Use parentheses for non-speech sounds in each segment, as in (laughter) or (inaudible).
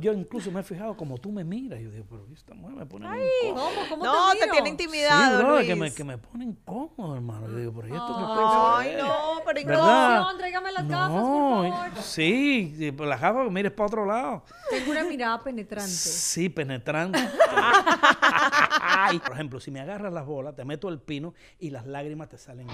Yo incluso me he fijado como tú me miras. Yo digo, pero esta mujer me pone muy incómodo. ¿Cómo? ¿Cómo No, te te tiene intimidado, Sí, bro, Luis. que me, que me pone incómodo, hermano. Yo digo, pero ¿y esto Ay, Ay, es? no, pero ¿Verdad? Producción, tráigame las gafas, por No, favor. sí, sí, pero las gafas, mires para otro lado. Tengo una mirada penetrante. Sí, penetrante. Ay, (laughs) Por ejemplo, si me agarras las bolas, te meto el pino y las lágrimas te salen.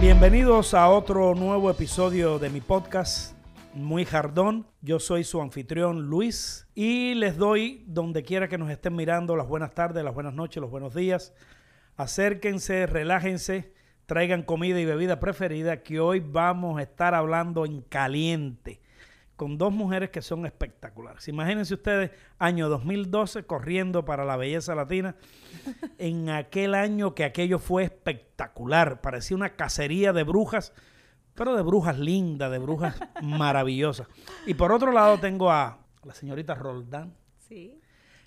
Bienvenidos a otro nuevo episodio de mi podcast Muy Jardón. Yo soy su anfitrión Luis y les doy donde quiera que nos estén mirando las buenas tardes, las buenas noches, los buenos días. Acérquense, relájense, traigan comida y bebida preferida que hoy vamos a estar hablando en caliente con dos mujeres que son espectaculares. Imagínense ustedes, año 2012, corriendo para la belleza latina, (laughs) en aquel año que aquello fue espectacular, parecía una cacería de brujas, pero de brujas lindas, de brujas (laughs) maravillosas. Y por otro lado tengo a la señorita Roldán, Sí.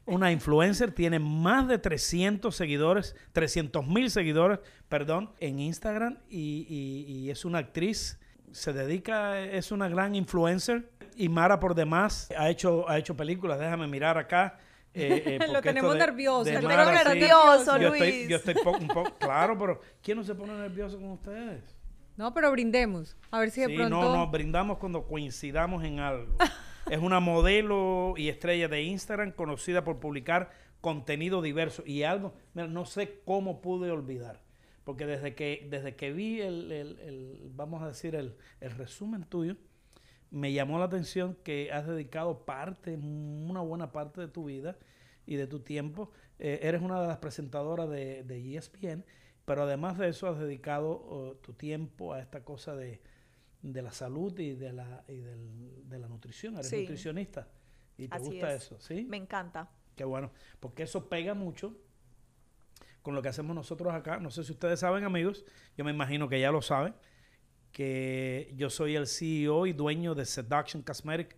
una influencer, tiene más de 300 seguidores, 300 mil seguidores, perdón, en Instagram y, y- y es una actriz, se dedica, es una gran influencer y Mara por demás ha hecho, ha hecho películas, déjame mirar acá. eh, eh, (laughs) Lo tenemos de- nervioso, de lo Mara, tenemos sí. nervioso, Yo estoy, Luis. yo estoy po- un poco, (laughs) claro, pero ¿quién no se pone nervioso con ustedes? No, pero brindemos. A ver si de Sí, pronto. no, no, brindamos cuando coincidamos en algo. (laughs) es una modelo y estrella de Instagram conocida por publicar contenido diverso y algo, mira, no sé cómo pude olvidar, porque desde que, desde que vi el, el- el- vamos a decir, el, el resumen tuyo, me llamó la atención que has dedicado parte, una buena parte de tu vida y de tu tiempo. Eh, eres una de las presentadoras de, de ESPN, pero además de eso has dedicado oh, tu tiempo a esta cosa de, de la salud y de la, y del- de la nutrición. Eres Sí. nutricionista y te Así gusta es. eso, ¿sí? Me encanta. Qué bueno, porque eso pega mucho con lo que hacemos nosotros acá. No sé si ustedes saben, amigos, yo me imagino que ya lo saben, que yo soy el CEO y dueño de Seduction Cosmetic,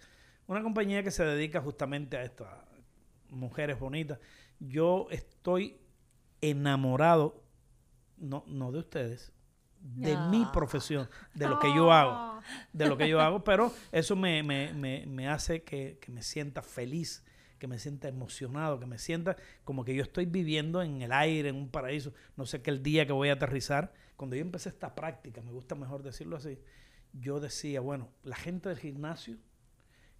una compañía que se dedica justamente a esto, a mujeres bonitas. Yo estoy enamorado, no, no de ustedes, de mi profesión, de lo que yo hago de lo que yo hago, pero eso me, me- me- me hace que, que me sienta feliz, que me sienta emocionado, que me sienta como que yo estoy viviendo en el aire, en un paraíso. No sé qué el día que voy a aterrizar. Cuando yo empecé esta práctica, me gusta mejor decirlo así, yo decía, bueno, la gente del gimnasio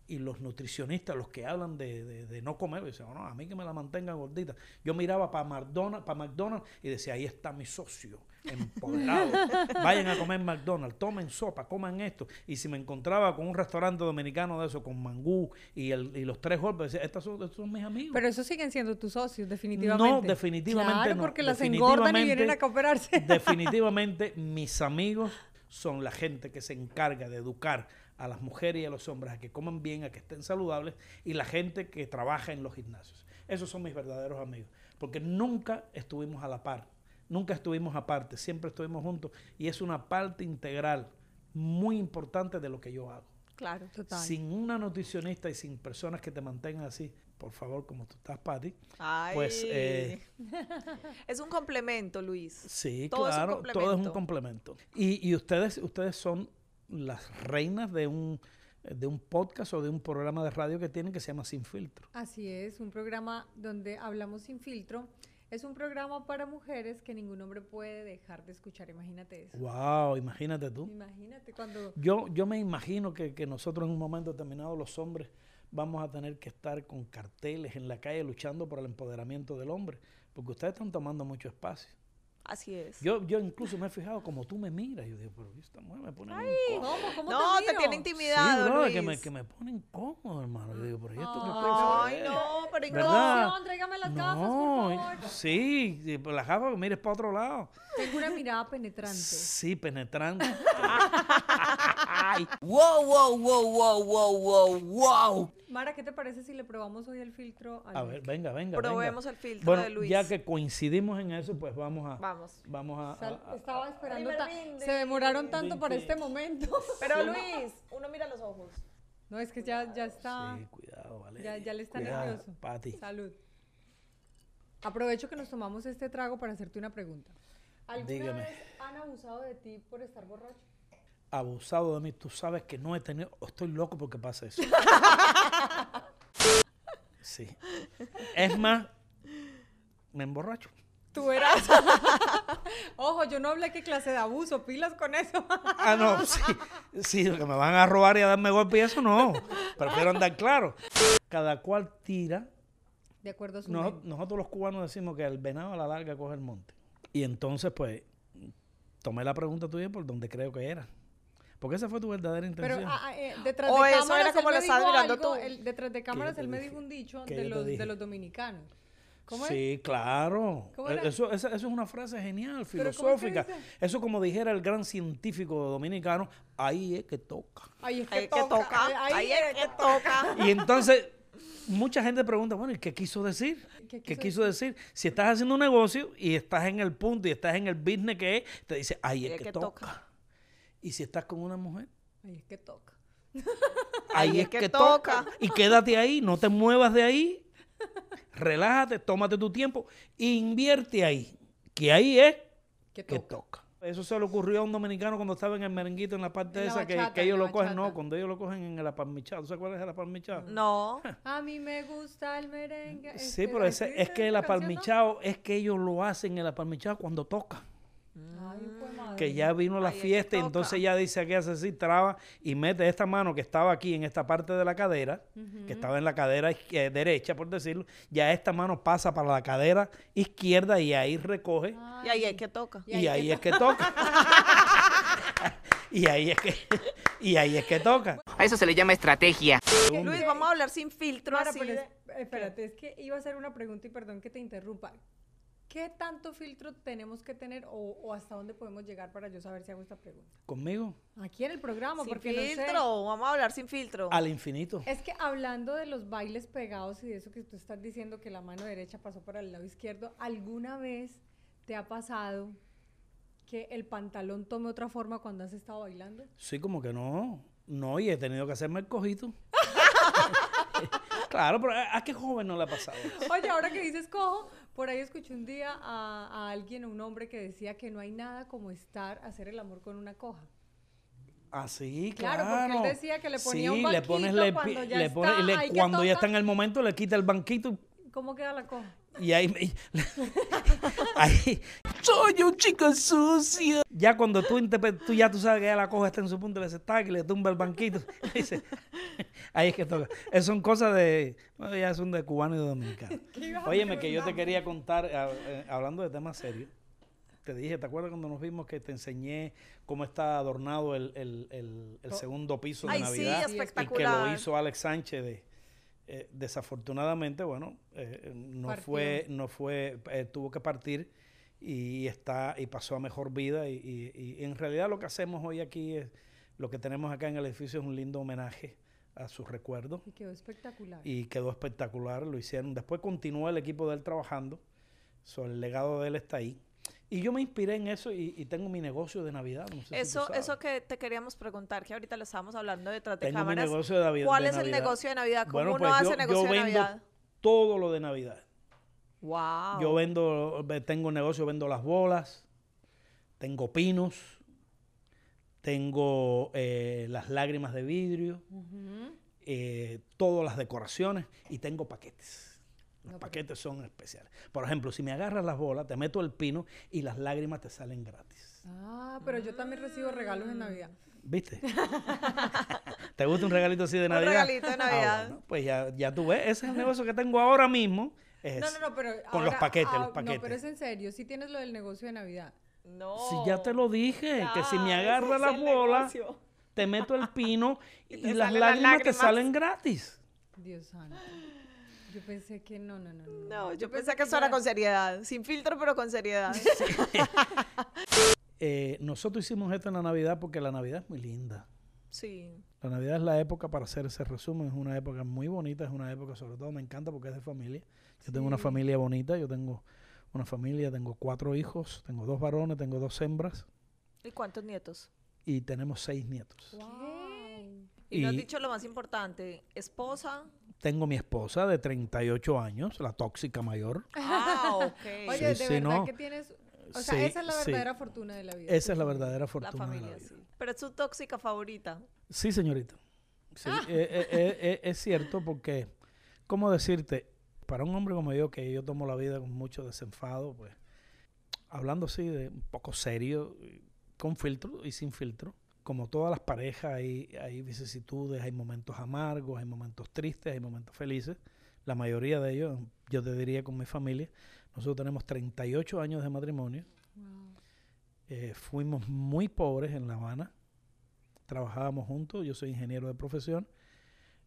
y los nutricionistas, los que hablan de, de- de no comer, dicen, no, a mí que me la mantenga gordita. Yo miraba para McDonald's, para McDonald's y decía, ahí está mi socio, empoderado. (laughs) Vayan a comer McDonald's, tomen sopa, coman esto. Y si me encontraba con un restaurante dominicano de eso, con mangú y, el- y los tres golpes, decía, estos son, estos son mis amigos. Pero esos siguen siendo tus socios, definitivamente. No, definitivamente Claro, no. porque las engordan y vienen a cooperarse. Definitivamente mis amigos son la gente que se encarga de educar a las mujeres y a los hombres a que coman bien, a que estén saludables y la gente que trabaja en los gimnasios. Esos son mis verdaderos amigos, porque nunca estuvimos a la par, nunca estuvimos aparte, siempre estuvimos juntos y es una parte integral muy importante de lo que yo hago. Claro. Total. Sin una nutricionista y sin personas que te mantengan así, por favor, como tú estás, Patti. Pues, eh, (laughs) es un complemento, Luis. Sí, Todo es un claro, todo es un complemento. complemento. Y, y ustedes, ustedes son las reinas de un, de un podcast o de un programa de radio que tienen que se llama Sin Filtro. Así es, un programa donde hablamos sin filtro. Es un programa para mujeres que ningún hombre puede dejar de escuchar. Imagínate eso. Wow, imagínate tú. Imagínate cuando. Yo, yo me imagino que, que nosotros en un momento determinado, los hombres, vamos a tener que estar con carteles en la calle luchando por el empoderamiento del hombre, porque ustedes están tomando mucho espacio. Así es. Yo, yo incluso me he fijado como tú me miras, yo digo, pero esta mujer me pone muy incómodo. ¿Cómo? ¿Cómo no, te, te, tiene intimidado, sí, bro, Luis. que me, que me pone incómodo, hermano. Yo digo, pero ¿y esto qué Ay, cosa Ay, no, pero. Producción, tráigame las gafas, por favor. sí, sí, pero las gafas mires para otro lado. Tengo una mirada penetrante. Sí, penetrante. (laughs) Wow, wow, wow, wow, wow, wow, wow. Mara, ¿qué te parece si le probamos hoy el filtro al A ver, venga, venga. Probemos venga. el filtro bueno, de Luis. ya que coincidimos en eso, pues vamos a... Vamos. Vamos a... Sal- a- a- estaba esperando. Se demoraron de- tanto para este momento. Pero Luis, uno mira los ojos. No, es que ya, ya está. Sí, cuidado, vale. Ya, ya le está Cuidado, nervioso. Pati. Salud. Aprovecho que nos tomamos este trago para hacerte una pregunta. ¿Alguna Dígame. vez han abusado de ti por estar borracho? Abusado de mí, tú sabes que no he tenido. Estoy loco porque pasa eso. (laughs) Sí. Es más, me emborracho. Tú eras. (laughs) Ojo, yo no hablé qué clase de abuso, pilas con eso. Ah, no, sí. Sí, que me van a robar y a darme golpe y eso no. Prefiero andar claro. Cada cual tira. De acuerdo a su nosotros los cubanos decimos que el venado a la larga coge el monte. Y entonces, pues, tomé la pregunta tuya por donde creo que era. Porque esa fue tu verdadera Pero intención. ah, ah, eh, detrás O de eso cámaras era como lo dijo mirando algo, tú. detrás de cámaras él me dijo un dicho ¿Qué de los, de los dominicanos. ¿Cómo es? Sí, claro. ¿Cómo E-? Eso, es una frase genial, ¿Pero que filosófica. Eso como dijera el gran científico dominicano, ahí es que toca. Ahí es que Ahí es que toca. Ahí es que toca. Y entonces, mucha gente pregunta, bueno, ¿y qué quiso decir? ¿Qué ¿Qué quiso quiso decir? Si estás haciendo un negocio y estás en el punto y estás en el business que es, te dice, ahí es que, toca. Y si estás con una mujer, Ahí es que toca. ahí, es que, toca. Y quédate ahí, no te muevas de ahí. Relájate, tómate tu tiempo, invierte ahí, que ahí es Que que toca. Eso se le ocurrió a un dominicano cuando estaba en el merenguito en la parte En la esa que, bachata, que ellos en la lo cogen, no, cuando ellos lo cogen en el apalmichado. ¿Tú sabes cuál es el apalmichado? No. (laughs) A mí me gusta el merengue. Sí, este, pero ¿así ese, es que el la no? apalmichado es que ellos lo hacen el apalmichado cuando toca. Ay, madre. Que ya vino la que fiesta y entonces ya dice que hace así, traba y mete esta mano que estaba aquí en esta parte de la cadera, que estaba en la cadera izquier- derecha, por decirlo, ya esta mano pasa para la cadera izquierda y ahí recoge Y ahí es que toca. y, ahí es que toca. (laughs) y ahí es que y ahí es que toca. A eso se le llama estrategia. Luis, vamos a hablar sin filtro así. pero de- es- espérate, es que iba a hacer una pregunta y perdón que te interrumpa. ¿Qué tanto filtro tenemos que tener o, o hasta dónde podemos llegar para yo saber si hago esta pregunta? Conmigo Aquí en el programa, Sin porque no sé. filtro. Vamos a hablar sin filtro. al infinito. Es que hablando de los bailes pegados y de eso que tú estás diciendo que la mano derecha pasó para el lado izquierdo, ¿alguna vez te ha pasado que el pantalón tome otra forma cuando has estado bailando? Sí, como que no. No, y he tenido que hacerme el cojito. (laughs) (laughs) claro, pero ¿a a qué joven no le ha pasado? Oye, ahora que dices cojo, por ahí escuché un día a, a alguien, a un hombre que decía que no hay nada como estar, hacer el amor con una coja. Ah, sí, Claro, claro. porque él decía que le ponía un le pones banquito le cuando ya le pones- está, le- cuando ya está en el momento, le quita el banquito ¿Cómo queda la coja? y ahí, me- (laughs) ahí soy un chico sucio. Ya cuando tú, tú ya tú sabes que ya la coja está en su punto, tac, y le tumba el banquito. (laughs) dice, ahí es que toca. Esas son cosas de, bueno, ya son de cubano y de dominicano. (laughs) ¿Qué ibas a Óyeme, que yo te quería contar, a- eh, hablando de temas serios, te dije, ¿te acuerdas cuando nos vimos que te enseñé cómo está adornado el, el- el- el Oh. segundo piso de Ay, sí, Navidad? y que espectacular. lo hizo Alex Sánchez de... eh, desafortunadamente, bueno, eh, no Partió. fue, no fue, eh, tuvo que partir y está y pasó a mejor vida y, y- y en realidad lo que hacemos hoy aquí es, lo que tenemos acá en el edificio es un lindo homenaje a sus recuerdos Y quedó espectacular. y quedó espectacular, lo hicieron. Después continuó el equipo de él trabajando, so, el legado de él está ahí. Y yo me inspiré en eso y, y tengo mi negocio de Navidad. no sé Eso, eso que te queríamos preguntar, que ahorita lo estábamos hablando detrás de Tengo mi cámaras. negocio de Navidad. ¿Cuál de es el negocio de Navidad? ¿Cómo Bueno, uno pues hace yo, negocio yo de vendo Navidad? todo lo de Navidad. Wow. Yo vendo, ve- tengo negocio, vendo las bolas, tengo pinos, tengo eh, las lágrimas de vidrio, eh, todas las decoraciones y tengo paquetes. Los No, paquetes son especiales. Por ejemplo, si me agarras las bolas, te meto el pino y las lágrimas te salen gratis. Ah, pero yo también recibo regalos en Navidad. ¿Viste? (laughs) ¿Te gusta un regalito así de Un Navidad? regalito de Ah, Navidad. bueno, pues ya, ya tú ves, ese es el negocio que tengo ahora mismo. es No, no, no, pero. Con los paquetes, ah, los paquetes. No, pero es en serio. Si tienes lo del negocio de Navidad. No. Si ya te lo dije, que si me agarras las bolas, negocio. te meto el pino (laughs) y, las las lágrimas te lágrimas. salen gratis. Dios santo. Yo pensé que no, no, no. No, No, yo pensé que eso era con seriedad. Sin filtro, pero con seriedad. (laughs) (laughs) Eh, nosotros hicimos esto en la Navidad porque la Navidad es muy linda. Sí. La Navidad es la época para hacer ese resumen, es una época muy bonita, es una época sobre todo me encanta porque es de familia. Yo tengo una familia bonita, yo tengo una familia, tengo cuatro hijos, tengo dos varones, tengo dos hembras ¿Y cuántos nietos? y tenemos seis nietos. Wow. Y, no has dicho lo más importante. Esposa. Tengo mi esposa de 38 años, la tóxica mayor. Ah, (laughs) ok. Oye, Sí, de sí, verdad no. que tienes O sea, Sí, esa es la sí. verdadera fortuna de la vida. Esa es la tu verdadera La fortuna. de la familia, vida. sí. Pero es su tóxica favorita. Sí, señorita. Sí, Ah. eh, eh, eh, es cierto porque, ¿cómo decirte? Para un hombre como yo, que yo tomo la vida con mucho desenfado, pues, hablando así de un poco serio, con filtro y sin filtro, como todas las parejas, hay, hay vicisitudes, hay momentos amargos, hay momentos tristes, hay momentos felices. La mayoría de ellos, yo te diría con mi familia, nosotros tenemos 38 años de matrimonio. Wow. Eh, fuimos muy pobres en La Habana. Trabajábamos juntos. Yo soy ingeniero de profesión.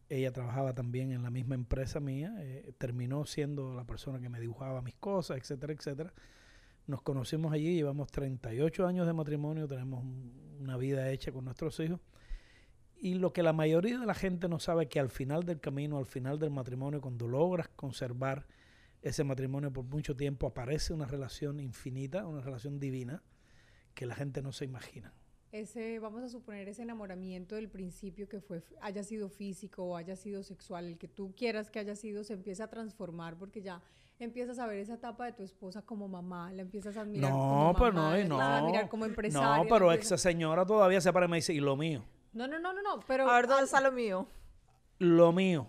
Ella trabajaba también en la misma empresa mía. eh, terminó siendo la persona que me dibujaba mis cosas, etcétera, etcétera. Nos conocimos allí, llevamos 38 años de matrimonio, tenemos un- una vida hecha con nuestros hijos. Y lo que la mayoría de la gente no sabe es que al final del camino, al final del matrimonio, cuando logras conservar ese matrimonio por mucho tiempo, aparece una relación infinita, una relación divina, que la gente no se imagina. Ese, vamos a suponer ese enamoramiento del principio que fue, haya sido físico o haya sido sexual, el que tú quieras que haya sido, se empieza a transformar porque ya empiezas a ver esa etapa de tu esposa como mamá, la empiezas a admirar No, como mamá, no, la a no. admirar como empresaria. No, pero empiezas- esa señora todavía se para y me dice, ¿y lo mío? No, no, no, no, no, pero... A ver, ¿dónde al- está lo mío? Lo mío.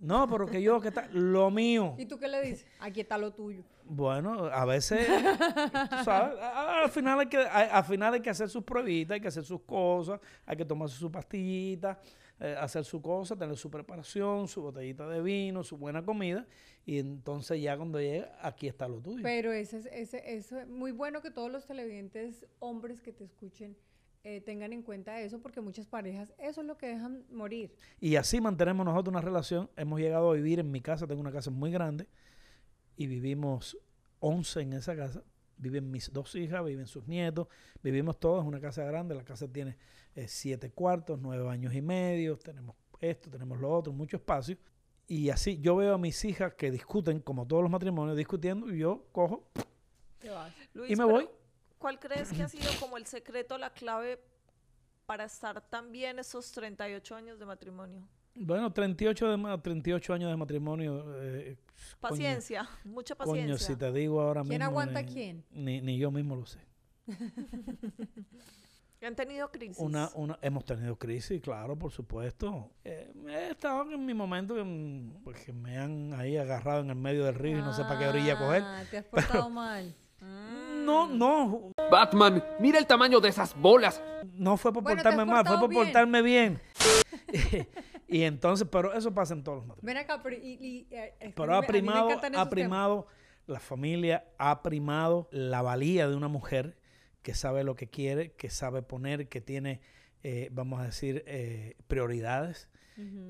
No, pero que yo, que está, lo mío. (laughs) ¿Y tú qué le dices? Aquí está lo tuyo. Bueno, a veces, tú sabes, al final, hay que, al final hay que hacer sus pruebitas, hay que hacer sus cosas, hay que tomarse su pastillita, eh, hacer su cosa, tener su preparación, su botellita de vino, su buena comida, y entonces ya cuando llega, aquí está lo tuyo. Pero ese, es- ese, eso es muy bueno que todos los televidentes hombres que te escuchen eh, tengan en cuenta eso, porque muchas parejas eso es lo que dejan morir. Y así mantenemos nosotros una relación. Hemos llegado a vivir en mi casa, tengo una casa muy grande y vivimos 11 en esa casa. Viven mis dos hijas, viven sus nietos, vivimos todos en una casa grande. La casa tiene eh, siete cuartos, nueve baños y medio, tenemos esto, tenemos lo otro, mucho espacio. Y así yo veo a mis hijas que discuten, como todos los matrimonios, discutiendo y yo cojo Te vas. Luis, y me voy. ¿Cuál crees que ha sido como el secreto, la clave para estar tan bien esos 38 años de matrimonio? Bueno, 38, de, ma- 38 años de matrimonio. eh, coño, Paciencia, mucha paciencia. Coño, si te digo ahora ¿Quién mismo. aguanta a ni- quién? Ni, ni yo mismo lo sé. (laughs) Han tenido crisis. Una, una, hemos tenido crisis, claro, por supuesto. Eh, he estado en mi momento que, mm, pues, que me han ahí agarrado en el medio del río y no sé para qué orilla coger. Ah, Te has portado mal. (laughs) No, no, Batman, mira el tamaño de esas bolas. no fue por Bueno, portarme mal, fue por bien. portarme bien. (laughs) y entonces, pero eso pasa en todos los matrimonios. Ven acá, pero, y, y, eh, Pero ha primado, ha primado la familia, ha primado la valía de una mujer que sabe lo que quiere, que sabe poner, que tiene, eh, vamos a decir, eh, prioridades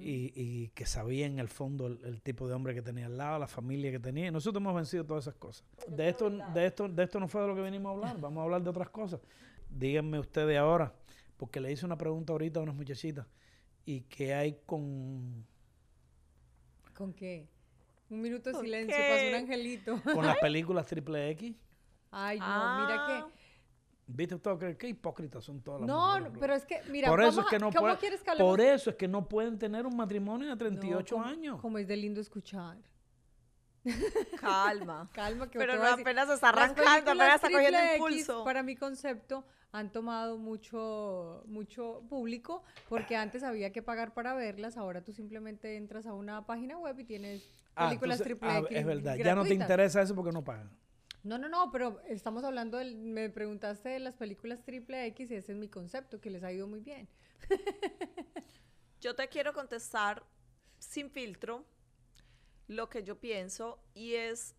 y que sabía en el fondo el, el tipo de hombre que tenía al lado, la familia que tenía. Y nosotros hemos vencido todas esas cosas. De esto, de esto, de esto no fue de lo que venimos a hablar. (laughs) Vamos a hablar de otras cosas. Díganme ustedes ahora, porque le hice una pregunta ahorita a unas muchachitas. ¿Y qué hay con, ¿Con qué? Un minuto de ¿Con silencio, qué? pasó un angelito. con las (laughs) películas triple X? Ay, no, Ah, mira ¿Viste todo? ¿Qué, qué hipócritas son todas que... las No, mujeres, no, pero es que, mira, por eso es que a- no ¿cómo pueden, quieres que por eso es que no pueden tener un matrimonio de No, 38 como- años. Como es de lindo escuchar. Calma. (laughs) Calma, que Pero no apenas está Las arrancando, apenas está cogiendo impulso. Para mi concepto, han tomado mucho, mucho público porque antes había que pagar para verlas. Ahora tú simplemente entras a una página web y tienes Ah, películas entonces, triple ah, X. es verdad, ya no te interesa eso porque no pagan. No, no, no, pero estamos hablando, del, me preguntaste de las películas triple X y ese es mi concepto, que les ha ido muy bien. (laughs) Yo te quiero contestar sin filtro lo que yo pienso y es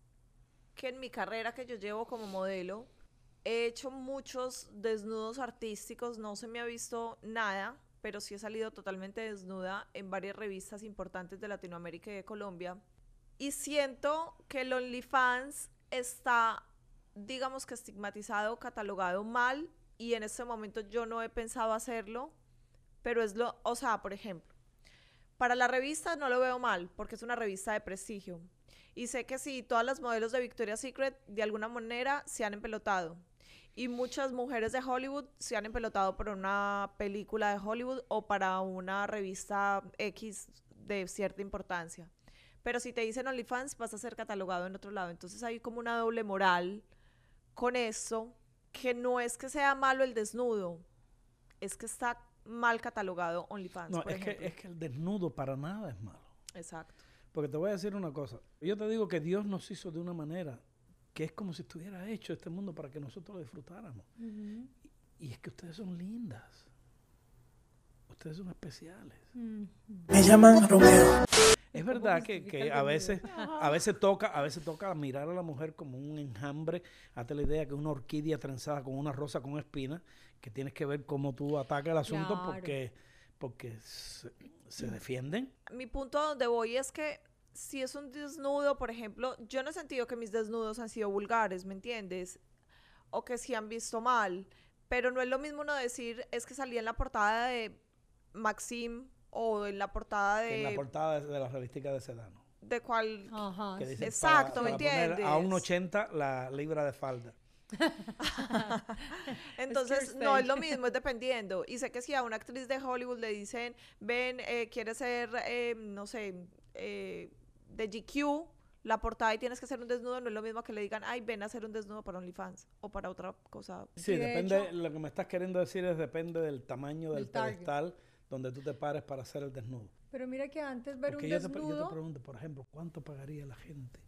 que en mi carrera que yo llevo como modelo he hecho muchos desnudos artísticos, no se me ha visto nada, pero sí he salido totalmente desnuda en varias revistas importantes de Latinoamérica y de Colombia. Y siento que el OnlyFans está, digamos que estigmatizado, catalogado mal y en este momento yo no he pensado hacerlo pero es lo, o sea, por ejemplo, para la revista no lo veo mal, porque es una revista de prestigio. Y sé que sí, todas las modelos de Victoria's Secret de alguna manera se han empelotado. Y muchas mujeres de Hollywood se han empelotado por una película de Hollywood o para una revista X de cierta importancia. Pero si te dicen OnlyFans, vas a ser catalogado en otro lado. Entonces hay como una doble moral con esto que no es que sea malo el desnudo, es que está mal catalogado OnlyFans, No, por es que, es que el desnudo para nada es malo. Exacto. Porque te voy a decir una cosa. Yo te digo que Dios nos hizo de una manera que es como si estuviera hecho este mundo para que nosotros lo disfrutáramos. Y es que ustedes son lindas. Ustedes son especiales. Me llaman Romeo. Es verdad que, que a veces, a veces toca, a veces toca mirar a la mujer como un enjambre. Hazte la idea que es una orquídea trenzada con una rosa con espinas, que tienes que ver cómo tú atacas el asunto Claro. porque, porque se, se defienden. Mi punto a donde voy es que si es un desnudo, por ejemplo, yo no he sentido que mis desnudos han sido vulgares, ¿me entiendes? O que sí han visto mal. Pero no es lo mismo uno decir, es que salí en la portada de Maxim o en la portada que en la de, portada de, de la revistica de Sedano. de cual... Ajá. que Exacto, ¿me poner A un entiendes? 80 la libra de falda. (laughs) Entonces, no es lo mismo, es dependiendo. Y sé que si a una actriz de Hollywood le dicen, ven, eh, quieres ser, eh, no sé, eh, de GQ, la portada y tienes que hacer un desnudo, no es lo mismo que le digan, ay, ven a hacer un desnudo para OnlyFans o para otra cosa. Sí, de depende, hecho- lo que me estás queriendo decir es depende del tamaño del Del target. Donde tú te pares para hacer el desnudo. Pero mira que antes ver Porque un yo te, yo te desnudo... pregunto, por ejemplo, ¿cuánto pagaría la gente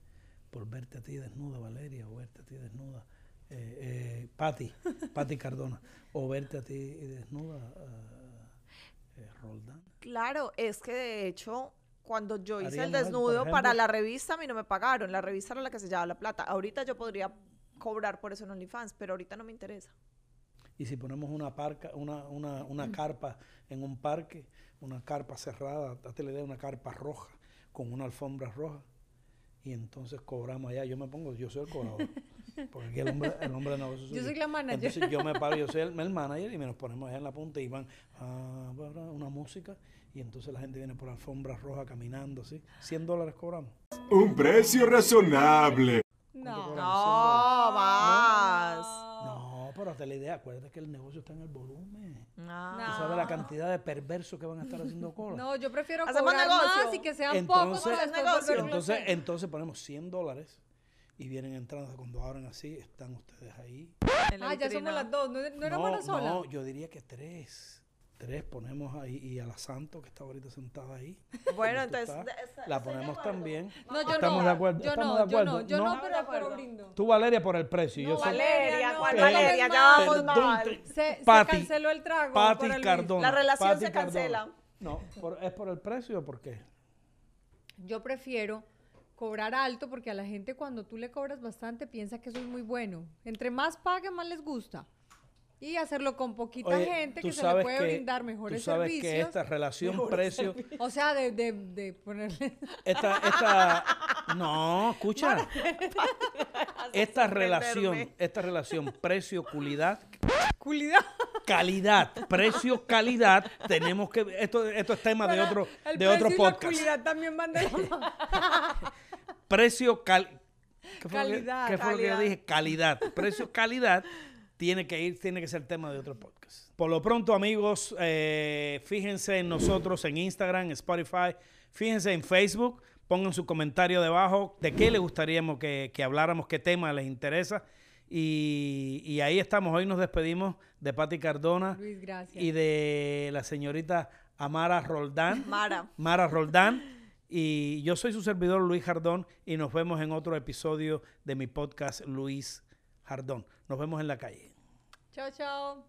por verte a ti desnuda, Valeria, o verte a ti desnuda, eh, eh, Patti, (laughs) Patti Cardona, o verte a ti desnuda, eh, eh, Roldán? Claro, es que de hecho, cuando yo hice el Haríamos desnudo para la revista, a mí no me pagaron. La revista era la que se llevaba la plata. Ahorita yo podría cobrar por eso en OnlyFans, pero ahorita no me interesa. Y si ponemos una, parca, una, una, una carpa en un parque, una carpa cerrada, date la idea, una carpa roja, con una alfombra roja, y entonces cobramos allá. Yo me pongo, yo soy el cobrador. (laughs) Porque aquí el hombre, el hombre de negocio Yo soy la manager. Entonces yo me paro, yo soy el, el manager y me nos ponemos allá en la punta y van ah, bla, bla, una música y entonces la gente viene por alfombra roja caminando, ¿sí? 100 dólares cobramos. Un precio razonable. ¿Cuánto No. cobramos? 100 No, más. Hazte la idea, acuérdate que el negocio está en el volumen. No. Tú sabes la cantidad de perversos que van a estar haciendo (laughs) cola. No, yo prefiero Hacemos cobrar negocio. más y que sean Entonces- pocos para negocio. Entonces, entonces ponemos 100 dólares y vienen entrando. Cuando abren así, están ustedes ahí. Ah, ya somos las dos. No, no era no, una sola. no, yo diría que tres. Tres ponemos ahí y a la Santo que está ahorita sentada ahí. (laughs) Bueno, entonces, estás, la ponemos también. No, yo Estamos no. de acuerdo. Yo estamos no, de yo no, yo no, No. pero, pero brindo. Tú, Valeria, por el precio. yo Valeria, ¿cuál no Valeria? Ya vamos mal. Se, canceló el trago. Pati por el. Cardona. La relación Pati se Cardona. cancela. No, por- ¿es por el precio o por qué? Yo prefiero cobrar alto porque a la gente cuando tú le cobras bastante piensa que eso es muy bueno. Entre más pague, más les gusta. Y hacerlo con poquita Oye, gente que se le puede que- brindar mejores Tú sabes servicios. que esta relación precio... O sea, de, de, de ponerle... Esta, esta, no, escucha. Esta relación, esta relación precio-calidad, Culidad. calidad, precio-calidad, tenemos que, esto, esto es tema de otro, el de otro precio y la podcast. culidad también van de. Precio, cal, ¿qué fue, lo que- Calidad. qué fue lo que yo Calidad. dije? Calidad. Precio, calidad, tiene que ir, tiene que ser tema de otro podcast. Por lo pronto, amigos, eh, fíjense en nosotros en Instagram, Spotify, fíjense en Facebook, pongan su comentario debajo de qué les gustaría que, que habláramos, qué tema les interesa. Y, y ahí estamos. Hoy nos despedimos de Patti Cardona Luis, gracias. y de la señorita Amara Roldán. Mara. Mara Roldán. Y yo soy su servidor Luis Jardón y nos vemos en otro episodio de mi podcast Luis Jardón. Nos vemos en la calle. 悄悄